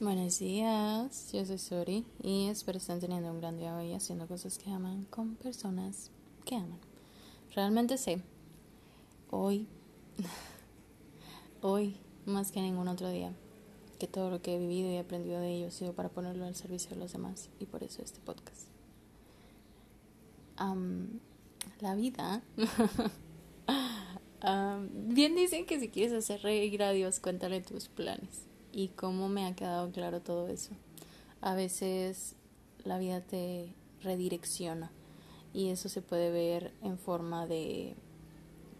Buenos días, yo soy Suri y espero estén teniendo un gran día hoy haciendo cosas que aman con personas que aman. Realmente sé, hoy, hoy más que ningún otro día, que todo lo que he vivido y aprendido de ello ha sido para ponerlo al servicio de los demás y por eso este podcast. la vida. bien dicen que si quieres hacer reír a Dios, cuéntale tus planes y cómo me ha quedado claro todo eso. A veces la vida te redirecciona y eso se puede ver en forma de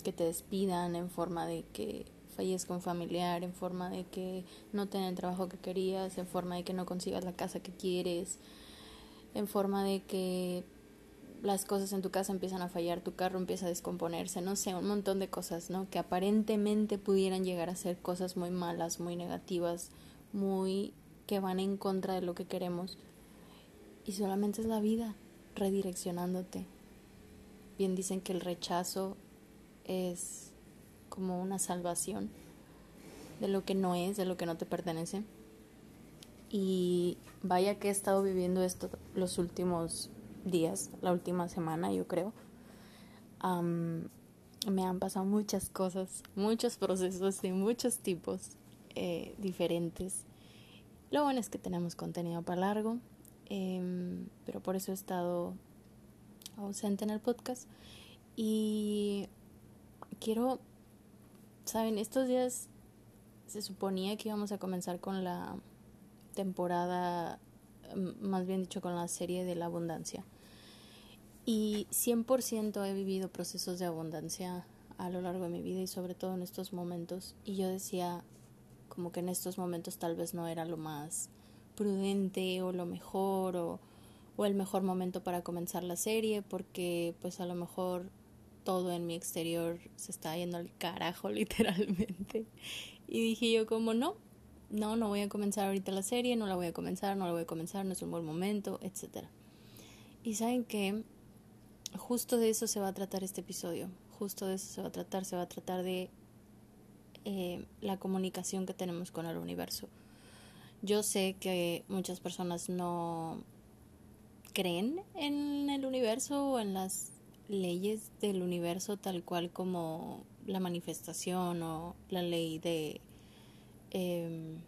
que te despidan, en forma de que fallezca un familiar, en forma de que no tengas el trabajo que querías, en forma de que no consigas la casa que quieres, en forma de que las cosas en tu casa empiezan a fallar, tu carro empieza a descomponerse, no sé, un montón de cosas, ¿no? Que aparentemente pudieran llegar a ser cosas muy malas, muy negativas, muy que van en contra de lo que queremos. Y solamente es la vida redireccionándote. Bien dicen que el rechazo es como una salvación de lo que no es, de lo que no te pertenece. Y vaya que he estado viviendo esto los últimos días, la última semana yo creo, me han pasado muchas cosas, muchos procesos de muchos tipos eh, diferentes. Lo bueno es que tenemos contenido para largo, em, pero por eso he estado ausente en el podcast. Y quiero, saben, estos días se suponía que íbamos a comenzar con la temporada más bien dicho con la serie de la abundancia. Y 100% he vivido procesos de abundancia a lo largo de mi vida y sobre todo en estos momentos. Y yo decía como que en estos momentos tal vez no era lo más prudente o lo mejor o, o el mejor momento para comenzar la serie porque pues a lo mejor todo en mi exterior se está yendo al carajo literalmente. Y dije yo como no, no, no voy a comenzar ahorita la serie, no la voy a comenzar, no la voy a comenzar, no es un buen momento, etc. Y saben que justo de eso se va a tratar este episodio, justo de eso se va a tratar, se va a tratar de eh, la comunicación que tenemos con el universo. Yo sé que muchas personas no creen en el universo o en las leyes del universo tal cual como la manifestación o la ley de eh,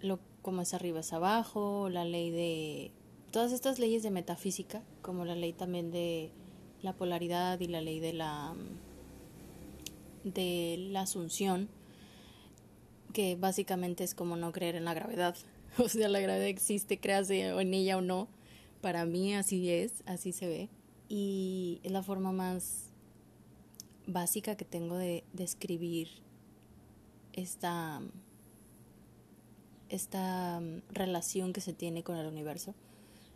lo, como es arriba es abajo, la ley de... Todas estas leyes de metafísica, como la ley también de la polaridad y la ley de la de la asunción, que básicamente es como no creer en la gravedad. O sea, la gravedad existe, creas en ella o no. Para mí así es, así se ve. Y es la forma más básica que tengo de describir esta esta relación que se tiene con el universo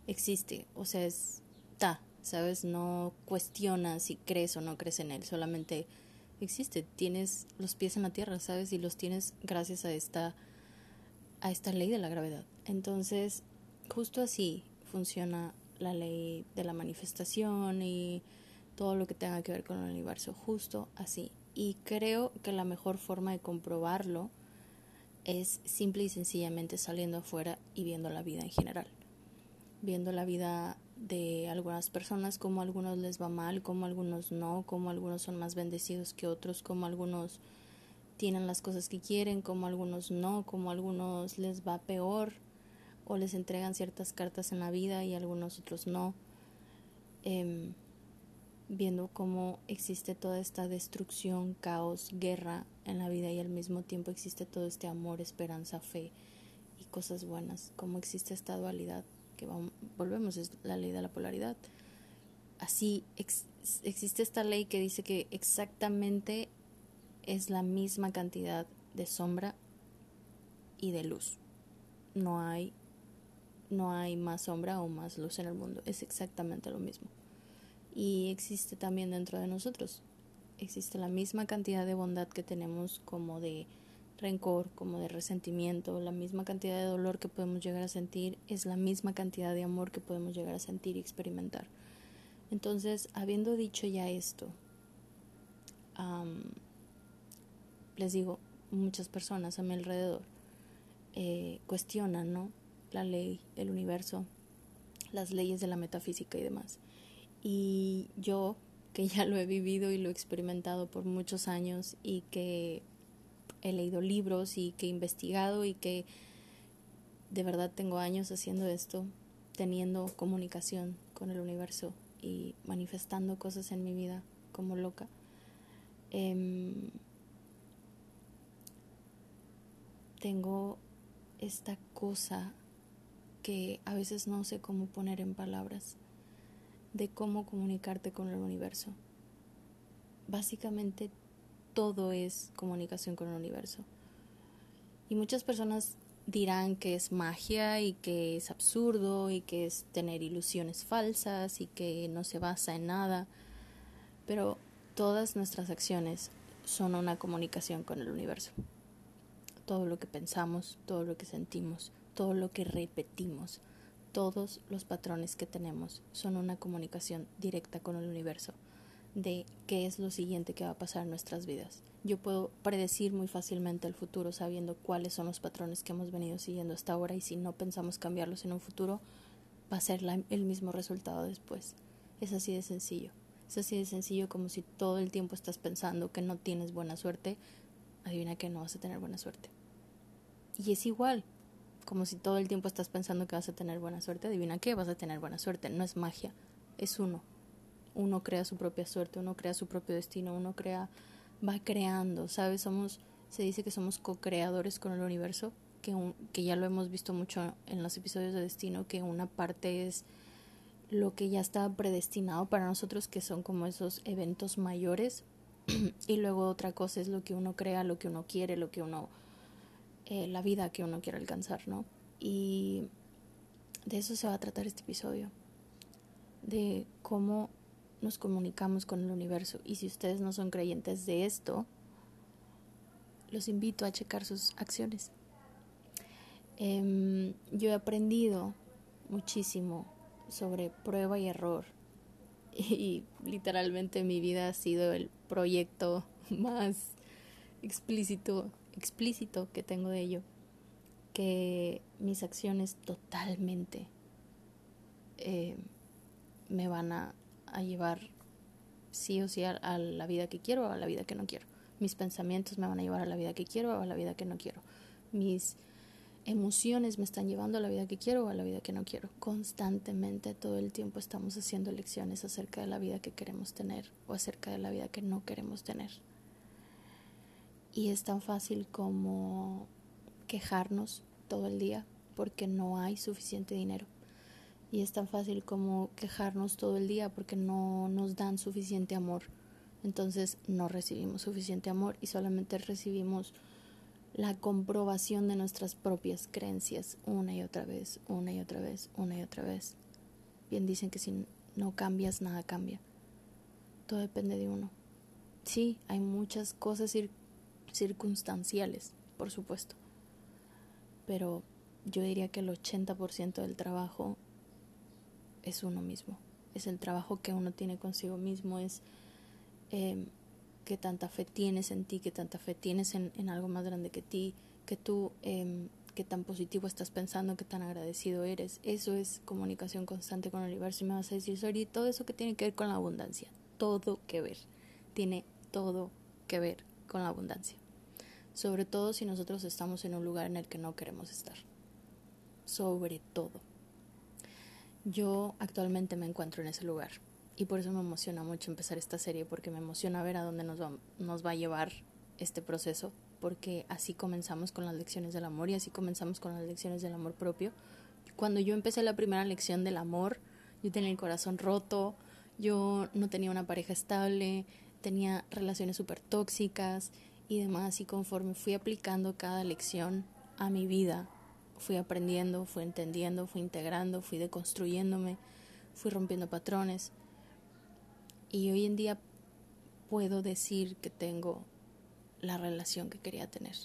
existe, o sea, está, ¿sabes? No cuestiona si crees o no crees en él, solamente existe, tienes los pies en la tierra, ¿sabes? Y los tienes gracias a esta a esta ley de la gravedad. Entonces, justo así funciona la ley de la manifestación y todo lo que tenga que ver con el universo, justo así. Y creo que la mejor forma de comprobarlo es simple y sencillamente saliendo afuera y viendo la vida en general. Viendo la vida de algunas personas, como a algunos les va mal, como a algunos no, como algunos son más bendecidos que otros, como algunos tienen las cosas que quieren, como algunos no, como algunos les va peor o les entregan ciertas cartas en la vida y algunos otros no. Em, viendo cómo existe toda esta destrucción, caos, guerra en la vida y al mismo tiempo existe todo este amor, esperanza, fe y cosas buenas, cómo existe esta dualidad que volvemos, es la ley de la polaridad. Así existe esta ley que dice que exactamente es la misma cantidad de sombra y de luz. No hay no hay más sombra o más luz en el mundo, es exactamente lo mismo y existe también dentro de nosotros. Existe la misma cantidad de bondad que tenemos como de rencor, como de resentimiento, la misma cantidad de dolor que podemos llegar a sentir es la misma cantidad de amor que podemos llegar a sentir y experimentar. Entonces, habiendo dicho ya esto, les digo, muchas personas a mi alrededor eh, cuestionan, ¿no? La ley, el universo, las leyes de la metafísica y demás. Y yo, que ya lo he vivido y lo he experimentado por muchos años y que he leído libros y que he investigado y que de verdad tengo años haciendo esto, teniendo comunicación con el universo y manifestando cosas en mi vida como loca. Em, tengo esta cosa que a veces no sé cómo poner en palabras de cómo comunicarte con el universo. Básicamente todo es comunicación con el universo. Y muchas personas dirán que es magia y que es absurdo y que es tener ilusiones falsas y que no se basa en nada, pero todas nuestras acciones son una comunicación con el universo. Todo lo que pensamos, todo lo que sentimos, todo lo que repetimos, todos los patrones que tenemos son una comunicación directa con el universo de qué es lo siguiente que va a pasar en nuestras vidas. Yo puedo predecir muy fácilmente el futuro sabiendo cuáles son los patrones que hemos venido siguiendo hasta ahora y si no pensamos cambiarlos en un futuro, va a ser el mismo resultado después. Es así de sencillo. Es así de sencillo como si todo el tiempo estás pensando que no tienes buena suerte, adivina que no vas a tener buena suerte. Y es igual, como si todo el tiempo estás pensando que vas a tener buena suerte, adivina que vas a tener buena suerte. No es magia, es uno uno crea su propia suerte, uno crea su propio destino, uno crea, va creando, ¿sabes? Somos, se dice que somos co-creadores con el universo, que, que ya lo hemos visto mucho en los episodios de destino, que una parte es lo que ya está predestinado para nosotros, que son como esos eventos mayores, y luego otra cosa es lo que uno crea, lo que uno quiere, lo que uno, eh, la vida que uno quiere alcanzar, ¿no? Y de eso se va a tratar este episodio, de cómo nos comunicamos con el universo. Y si ustedes no son creyentes de esto, los invito a checar sus acciones. Em, yo he aprendido muchísimo sobre prueba y error. Y, literalmente mi vida ha sido el proyecto más explícito, explícito que tengo de ello. Que mis acciones totalmente eh, me van a a llevar sí o sí a, la vida que quiero o a la vida que no quiero. Mis pensamientos me van a llevar a la vida que quiero o a la vida que no quiero. Mis emociones me están llevando a la vida que quiero o a la vida que no quiero. Constantemente, todo el tiempo estamos haciendo lecciones acerca de la vida que queremos tener o acerca de la vida que no queremos tener. Y es tan fácil como quejarnos todo el día porque no hay suficiente dinero y es tan fácil como quejarnos todo el día porque no nos dan suficiente amor. Entonces no recibimos suficiente amor y solamente recibimos la comprobación de nuestras propias creencias una y otra vez, una y otra vez, una y otra vez. Bien dicen que si no cambias, nada cambia. Todo depende de uno. Sí, hay muchas cosas circunstanciales, por supuesto. Pero yo diría que el 80% del trabajo es uno mismo, es el trabajo que uno tiene consigo mismo, es eh, que tanta fe tienes en ti, que tanta fe tienes en, algo más grande que ti, que tú, eh, que tan positivo estás pensando, que tan agradecido eres. Eso es comunicación constante con el universo. Y me vas a decir, Sori, todo eso que tiene que ver con la abundancia, todo que ver, tiene todo que ver con la abundancia. Sobre todo si nosotros estamos en un lugar en el que no queremos estar. Sobre todo. Yo actualmente me encuentro en ese lugar y por eso me emociona mucho empezar esta serie porque me emociona ver a dónde nos va, nos va a llevar este proceso porque así comenzamos con las lecciones del amor y así comenzamos con las lecciones del amor propio. Cuando yo empecé la primera lección del amor, yo tenía el corazón roto, yo no tenía una pareja estable, tenía relaciones súper tóxicas y demás y conforme fui aplicando cada lección a mi vida, fui aprendiendo, fui entendiendo, fui integrando, fui deconstruyéndome, fui rompiendo patrones. Y hoy en día puedo decir que tengo la relación que quería tener.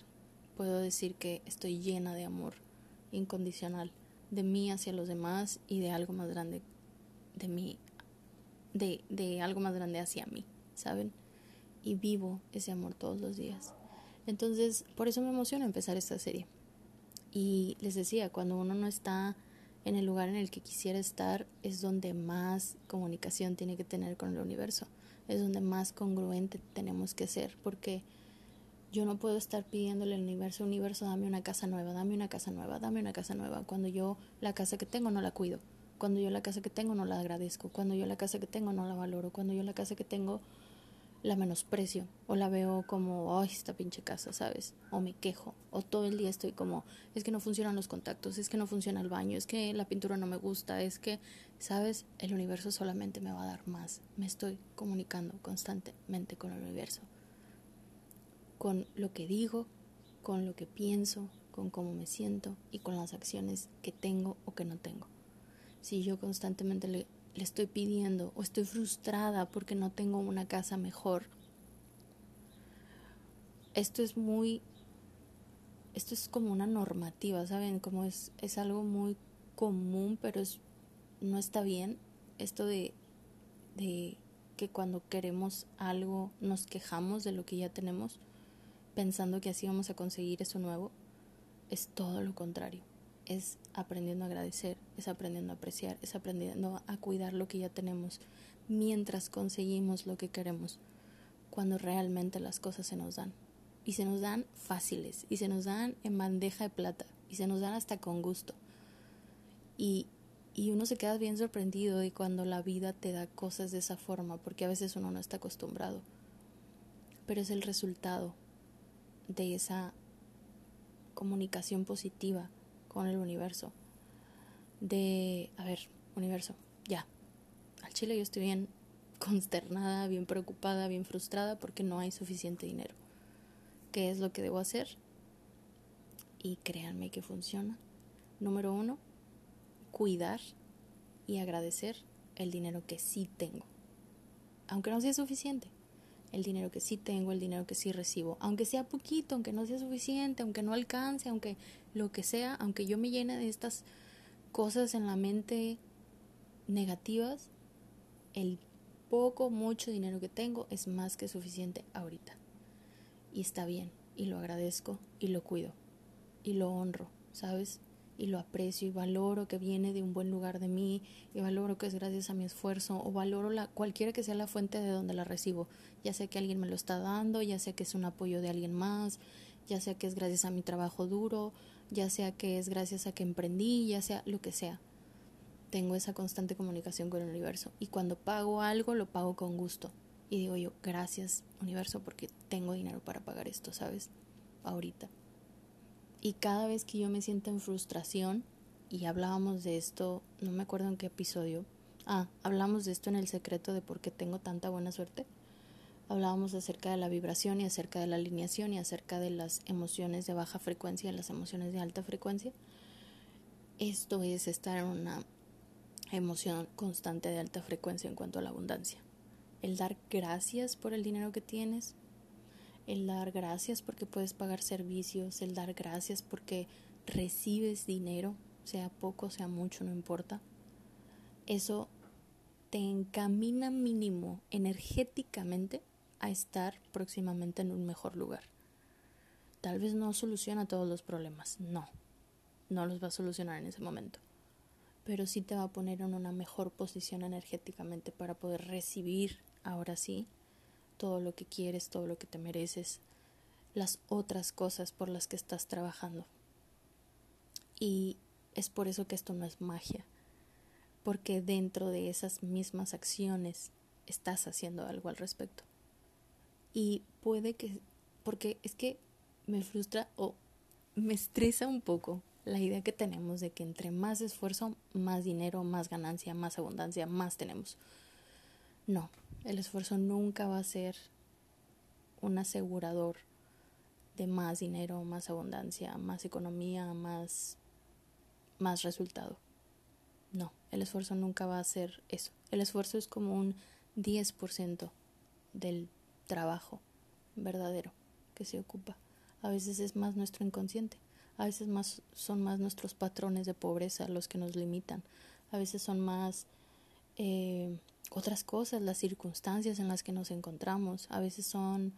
Puedo decir que estoy llena de amor incondicional, de mí hacia los demás y de algo más grande de mí, de, de algo más grande hacia mí, ¿saben? Y vivo ese amor todos los días. Entonces, por eso me emociona empezar esta serie. Y les decía, cuando uno no está en el lugar en el que quisiera estar, es donde más comunicación tiene que tener con el universo, es donde más congruente tenemos que ser, porque yo no puedo estar pidiéndole al universo, universo, dame una casa nueva, dame una casa nueva, dame una casa nueva, cuando yo la casa que tengo no la cuido, cuando yo la casa que tengo no la agradezco, cuando yo la casa que tengo no la valoro, cuando yo la casa que tengo la menosprecio o la veo como, ay, esta pinche casa, ¿sabes? O me quejo, o todo el día estoy como, es que no funcionan los contactos, es que no funciona el baño, es que la pintura no me gusta, es que, ¿sabes? El universo solamente me va a dar más. Me estoy comunicando constantemente con el universo, con lo que digo, con lo que pienso, con cómo me siento y con las acciones que tengo o que no tengo. Si yo constantemente le le estoy pidiendo o estoy frustrada porque no tengo una casa mejor. Esto es muy, esto es como una normativa, ¿saben? Como es, es algo muy común, pero es, no está bien. Esto de, de que cuando queremos algo nos quejamos de lo que ya tenemos, pensando que así vamos a conseguir eso nuevo, es todo lo contrario es aprendiendo a agradecer, es aprendiendo a apreciar, es aprendiendo a cuidar lo que ya tenemos mientras conseguimos lo que queremos, cuando realmente las cosas se nos dan. Y se nos dan fáciles, y se nos dan en bandeja de plata, y se nos dan hasta con gusto. Y, y uno se queda bien sorprendido de cuando la vida te da cosas de esa forma, porque a veces uno no está acostumbrado. Pero es el resultado de esa comunicación positiva con el universo. De, a ver, universo, ya. Al chile yo estoy bien consternada, bien preocupada, bien frustrada porque no hay suficiente dinero. ¿Qué es lo que debo hacer? Y créanme que funciona. Número uno, cuidar y agradecer el dinero que sí tengo. Aunque no sea suficiente. El dinero que sí tengo, el dinero que sí recibo. Aunque sea poquito, aunque no sea suficiente, aunque no alcance, aunque lo que sea, aunque yo me llene de estas cosas en la mente negativas, el poco, mucho dinero que tengo es más que suficiente ahorita. Y está bien, y lo agradezco, y lo cuido, y lo honro, ¿sabes? Y lo aprecio, y valoro que viene de un buen lugar de mí, y valoro que es gracias a mi esfuerzo, o valoro la, cualquiera que sea la fuente de donde la recibo, ya sea que alguien me lo está dando, ya sea que es un apoyo de alguien más, ya sea que es gracias a mi trabajo duro, ya sea que es gracias a que emprendí, ya sea lo que sea. Tengo esa constante comunicación con el universo y cuando pago algo lo pago con gusto. Y digo yo, gracias universo porque tengo dinero para pagar esto, ¿sabes? Ahorita. Y cada vez que yo me siento en frustración, y hablábamos de esto, no me acuerdo en qué episodio, ah, hablamos de esto en el secreto de por qué tengo tanta buena suerte hablábamos acerca de la vibración y acerca de la alineación y acerca de las emociones de baja frecuencia y las emociones de alta frecuencia. Esto es estar en una emoción constante de alta frecuencia en cuanto a la abundancia. El dar gracias por el dinero que tienes, el dar gracias porque puedes pagar servicios, el dar gracias porque recibes dinero, sea poco, sea mucho, no importa. Eso te encamina mínimo energéticamente a estar próximamente en un mejor lugar. Tal vez no soluciona todos los problemas, no, no los va a solucionar en ese momento, pero sí te va a poner en una mejor posición energéticamente para poder recibir ahora sí todo lo que quieres, todo lo que te mereces, las otras cosas por las que estás trabajando. Y es por eso que esto no es magia, porque dentro de esas mismas acciones estás haciendo algo al respecto y puede que, porque es que me frustra o me estresa un poco la idea que tenemos de que entre más esfuerzo, más dinero, más ganancia, más abundancia, más tenemos. No, el esfuerzo nunca va a ser un asegurador de más dinero, más abundancia, más economía, más, más resultado. No, el esfuerzo nunca va a ser eso. El esfuerzo es como un 10% del trabajo verdadero que se ocupa. A veces es más nuestro inconsciente, a veces más son más nuestros patrones de pobreza los que nos limitan, a veces son más eh, otras cosas, las circunstancias en las que nos encontramos, a veces son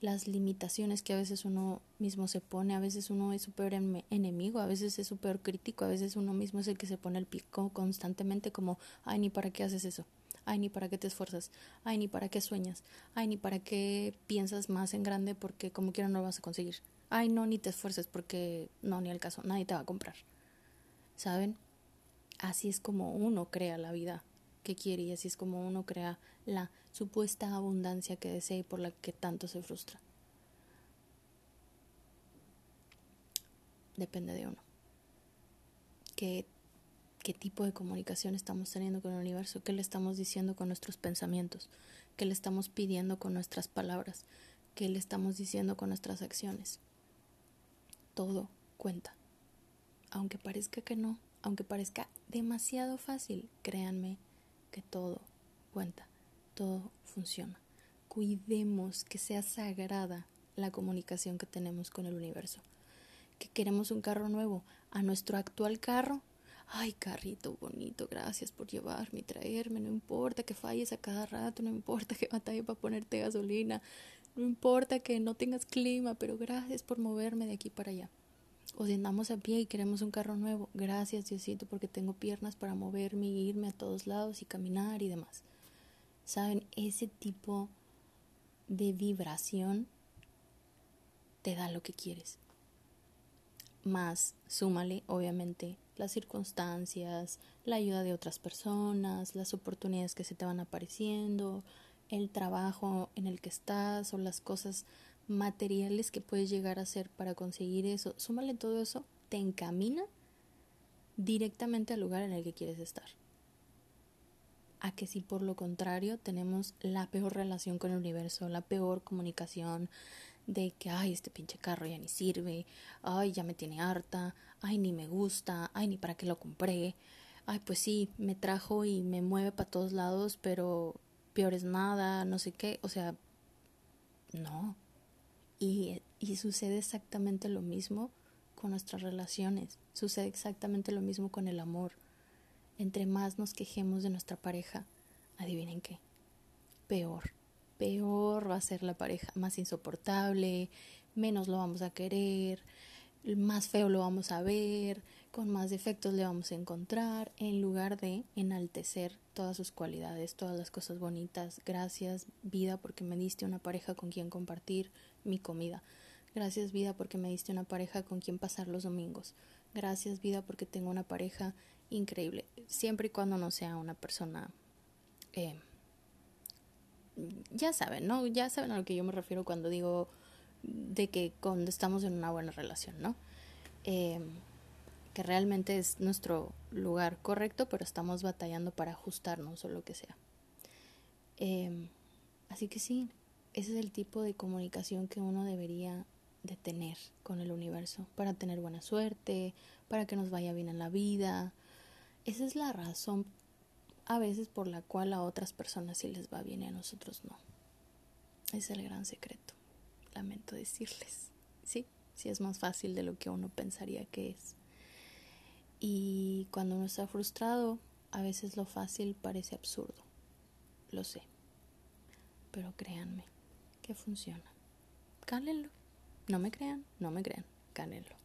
las limitaciones que a veces uno mismo se pone, a veces uno es su peor enemigo, a veces es su peor crítico, a veces uno mismo es el que se pone el pico constantemente como, ay, ni para qué haces eso, ay, ni para qué te esfuerzas, ay, ni para qué sueñas, ay, ni para qué piensas más en grande porque como quiera no lo vas a conseguir, ay, no, ni te esfuerces porque no, ni al caso, nadie te va a comprar. ¿Saben? Así es como uno crea la vida que quiere y así es como uno crea la supuesta abundancia que desea y por la que tanto se frustra. Depende de uno. ¿Qué, qué tipo de comunicación estamos teniendo con el universo? ¿Qué le estamos diciendo con nuestros pensamientos? ¿Qué le estamos pidiendo con nuestras palabras? ¿Qué le estamos diciendo con nuestras acciones? Todo cuenta. Aunque parezca que no, aunque parezca demasiado fácil, créanme que todo cuenta, todo funciona. Cuidemos que sea sagrada la comunicación que tenemos con el universo. Que queremos un carro nuevo, a nuestro actual carro. Ay, carrito bonito, gracias por llevarme y traerme. No importa que falles a cada rato, no importa que batalle para ponerte gasolina, no importa que no tengas clima, pero gracias por moverme de aquí para allá o si andamos a pie y queremos un carro nuevo, gracias Diosito porque tengo piernas para moverme y irme a todos lados y caminar y demás. ¿Saben? Ese tipo de vibración te da lo que quieres. Más, súmale, obviamente, las circunstancias, la ayuda de otras personas, las oportunidades que se te van apareciendo, el trabajo en el que estás o las cosas materiales que puedes llegar a hacer para conseguir eso, súmale todo eso, te encamina directamente al lugar en el que quieres estar. A que si por lo contrario tenemos la peor relación con el universo, la peor comunicación de que, ay, este pinche carro ya ni sirve, ay, ya me tiene harta, ay, ni me gusta, ay, ni para qué lo compré, ay, pues sí, me trajo y me mueve para todos lados, pero peor es nada, no sé qué, o sea, no, y, sucede exactamente lo mismo con nuestras relaciones, sucede exactamente lo mismo con el amor. Entre más nos quejemos de nuestra pareja, adivinen qué, peor, peor va a ser la pareja, más insoportable, menos lo vamos a querer, más feo lo vamos a ver, con más defectos le vamos a encontrar, en lugar de enaltecer todas sus cualidades, todas las cosas bonitas. Gracias vida porque me diste una pareja con quien compartir mi comida. Gracias vida porque me diste una pareja con quien pasar los domingos. Gracias vida porque tengo una pareja increíble. Siempre y cuando no sea una persona... Eh, ya saben, ¿no? Ya saben a lo que yo me refiero cuando digo de que cuando estamos en una buena relación, ¿no? Eh, que realmente es nuestro lugar correcto, pero estamos batallando para ajustarnos o lo que sea. Eh, así que sí, ese es el tipo de comunicación que uno debería de tener con el universo para tener buena suerte, para que nos vaya bien en la vida. Esa es la razón a veces por la cual a otras personas sí les va bien y a nosotros no. Es el gran secreto. Lamento decirles. Sí, sí es más fácil de lo que uno pensaría que es. Y cuando uno está frustrado, a veces lo fácil parece absurdo. Lo sé. Pero créanme, que funciona. Cálenlo. No me crean, no me crean, cálenlo.